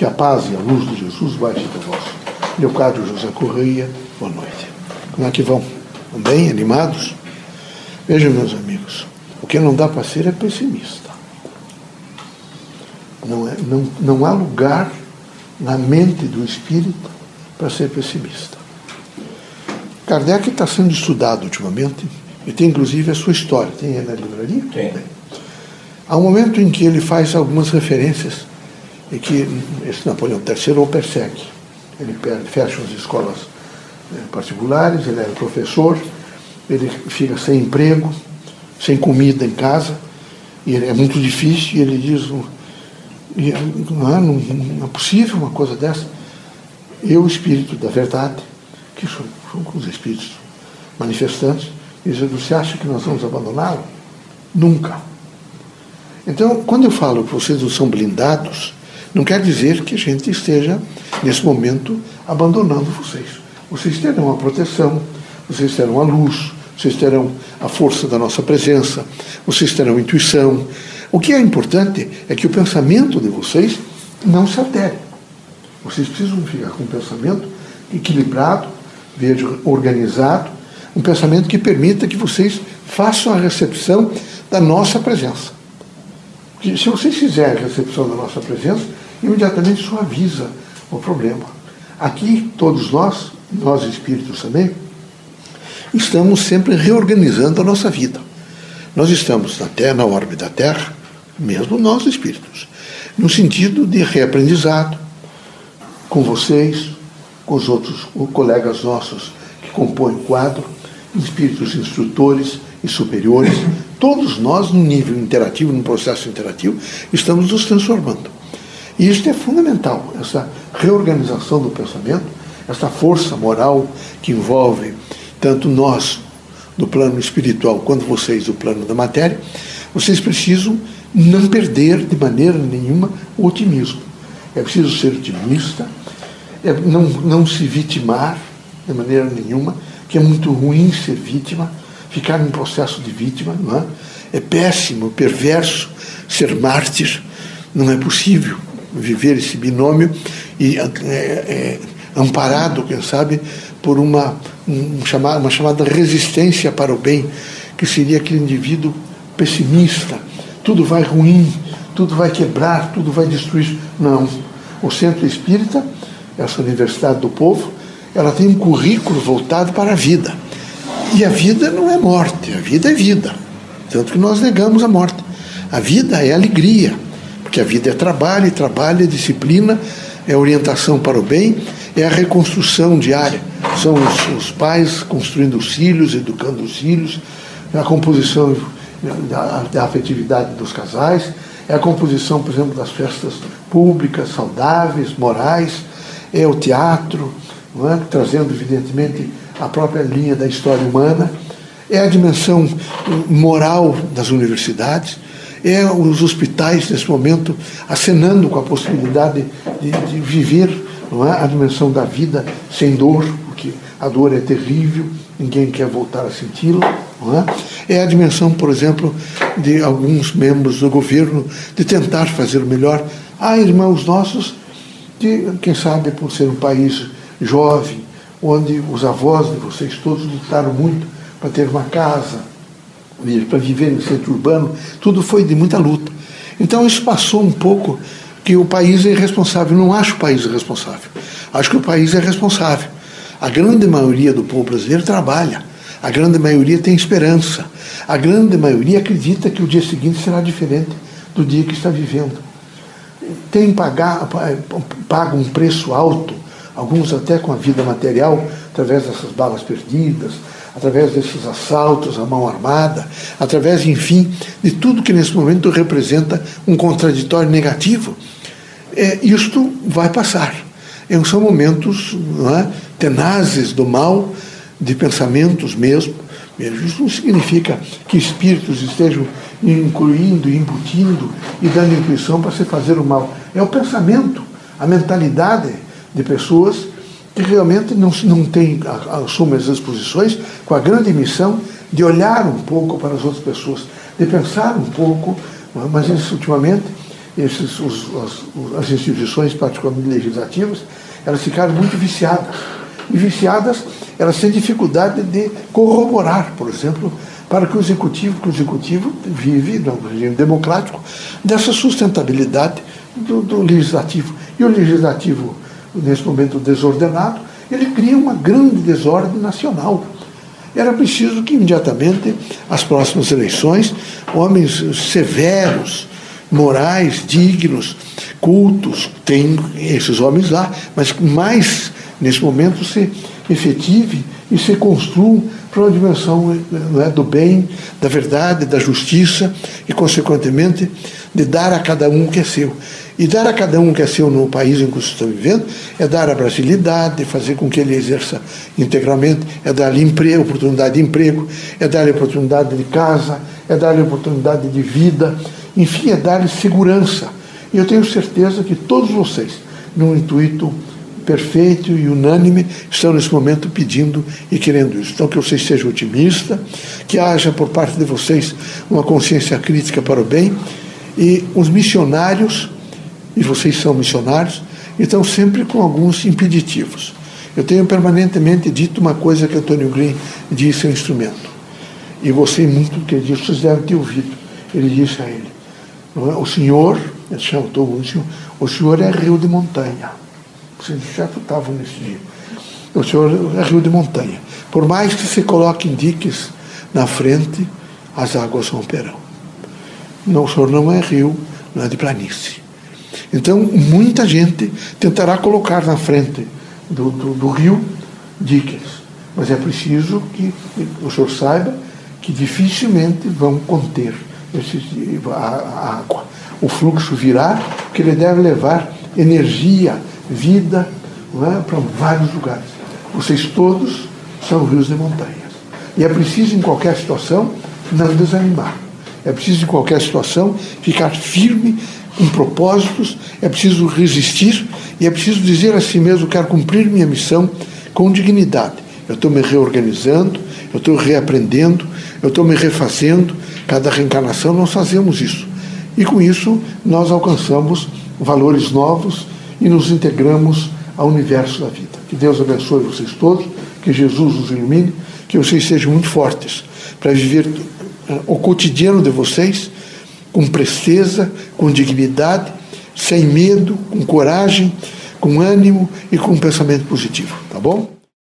Que a paz e a luz de Jesus baixe convosco. Leocádio José Correia, boa noite. Como é que vão? Bem, animados? Vejam, meus amigos, o que não dá para ser é pessimista. Não, é, não, não há lugar na mente do espírito para ser pessimista. Kardec está sendo estudado ultimamente, e tem inclusive a sua história. Tem na livraria? Tem. Há um momento em que ele faz algumas referências e que esse Napoleão III o persegue. Ele fecha as escolas eh, particulares, ele é professor, ele fica sem emprego, sem comida em casa, e é muito difícil, e ele diz, não é, não é possível uma coisa dessa. Eu, o Espírito da Verdade, que são, os Espíritos manifestantes, diz, você acha que nós vamos abandoná-lo? Nunca. Então, quando eu falo que vocês não são blindados, não quer dizer que a gente esteja, nesse momento, abandonando vocês. Vocês terão a proteção, vocês terão a luz, vocês terão a força da nossa presença, vocês terão intuição. O que é importante é que o pensamento de vocês não se altere. Vocês precisam ficar com um pensamento equilibrado, veja, organizado, um pensamento que permita que vocês façam a recepção da nossa presença. Se vocês fizerem a recepção da nossa presença, imediatamente suaviza o problema. Aqui, todos nós, nós espíritos também, estamos sempre reorganizando a nossa vida. Nós estamos na Terra, na órbita da Terra, mesmo nós espíritos, no sentido de reaprendizado com vocês, com os outros colegas nossos que compõem o quadro, espíritos instrutores e superiores, todos nós, no nível interativo, num processo interativo, estamos nos transformando. E isso é fundamental, essa reorganização do pensamento, essa força moral que envolve tanto nós do plano espiritual quanto vocês do plano da matéria, vocês precisam não perder de maneira nenhuma o otimismo. É preciso ser otimista, é não, não se vitimar de maneira nenhuma, que é muito ruim ser vítima, ficar num processo de vítima, não é? É péssimo, perverso ser mártir, não é possível viver esse binômio e é, é, amparado, quem sabe, por uma, um, uma chamada resistência para o bem, que seria aquele indivíduo pessimista, tudo vai ruim, tudo vai quebrar, tudo vai destruir. Não. O centro espírita, essa universidade do povo, ela tem um currículo voltado para a vida. E a vida não é morte, a vida é vida. Tanto que nós negamos a morte. A vida é alegria, porque a vida é trabalho, e trabalho é disciplina, é orientação para o bem, é a reconstrução diária. São os, os pais construindo os filhos, educando os filhos, é a composição da, da afetividade dos casais, é a composição, por exemplo, das festas públicas, saudáveis, morais, é o teatro, é? trazendo, evidentemente, a própria linha da história humana, é a dimensão moral das universidades, é os hospitais, nesse momento, acenando com a possibilidade de, de viver é? a dimensão da vida sem dor, porque a dor é terrível, ninguém quer voltar a senti-la. É? é a dimensão, por exemplo, de alguns membros do governo de tentar fazer o melhor. Há irmãos nossos, de, quem sabe por ser um país jovem, onde os avós de vocês todos lutaram muito para ter uma casa, para viver no centro urbano, tudo foi de muita luta. Então isso passou um pouco que o país é irresponsável. Não acho o país irresponsável. Acho que o país é responsável. A grande maioria do povo brasileiro trabalha. A grande maioria tem esperança. A grande maioria acredita que o dia seguinte será diferente do dia que está vivendo. Tem pagar, paga um preço alto, alguns até com a vida material, através dessas balas perdidas, através desses assaltos à mão armada, através, enfim, de tudo que nesse momento representa um contraditório negativo. É, isto vai passar. São momentos é, tenazes do mal, de pensamentos mesmo. Isso não significa que espíritos estejam incluindo, embutindo e dando intuição para se fazer o mal. É o pensamento, a mentalidade de pessoas que realmente não, não tem, assumem as exposições com a grande missão de olhar um pouco para as outras pessoas, de pensar um pouco, mas isso ultimamente esses, os, as, as instituições, particularmente legislativas, elas ficaram muito viciadas. E viciadas, elas têm dificuldade de corroborar, por exemplo, para que o executivo, que o executivo vive no regime democrático, dessa sustentabilidade do, do legislativo. E o legislativo, nesse momento desordenado, ele cria uma grande desordem nacional. Era preciso que imediatamente as próximas eleições, homens severos, morais, dignos, cultos, tem esses homens lá, mas mais nesse momento se efetive e se construam para uma dimensão é, do bem, da verdade, da justiça e, consequentemente, de dar a cada um o que é seu. E dar a cada um que é seu no país em que você está vivendo é dar a brasilidade, fazer com que ele exerça integralmente, é dar-lhe emprego, oportunidade de emprego, é dar-lhe oportunidade de casa, é dar-lhe oportunidade de vida, enfim, é dar-lhe segurança. E eu tenho certeza que todos vocês, num intuito perfeito e unânime, estão nesse momento pedindo e querendo isso. Então, que vocês sejam otimistas, que haja por parte de vocês uma consciência crítica para o bem, e os missionários, e vocês são missionários, estão sempre com alguns impeditivos. Eu tenho permanentemente dito uma coisa que Antônio Green disse ao instrumento, e você muito que disse, vocês devem ter ouvido. Ele disse a ele: é? O senhor, ele chamou o senhor, o senhor é rio de montanha. Vocês já estavam nesse dia. O senhor é rio de montanha. Por mais que se coloque diques na frente, as águas romperão. Não, o senhor não é rio, não é de planície. Então, muita gente tentará colocar na frente do, do, do rio diques. Mas é preciso que o senhor saiba que dificilmente vão conter esse, a, a água. O fluxo virá, porque ele deve levar energia vida é? para vários lugares. Vocês todos são rios de montanhas. E é preciso, em qualquer situação, não desanimar. É preciso, em qualquer situação, ficar firme com propósitos, é preciso resistir e é preciso dizer a si mesmo: quero cumprir minha missão com dignidade. Eu estou me reorganizando, eu estou reaprendendo, eu estou me refazendo. Cada reencarnação nós fazemos isso. E com isso nós alcançamos valores novos e nos integramos ao universo da vida. Que Deus abençoe vocês todos, que Jesus os ilumine, que vocês sejam muito fortes para viver eh, o cotidiano de vocês com presteza, com dignidade, sem medo, com coragem, com ânimo e com um pensamento positivo, tá bom?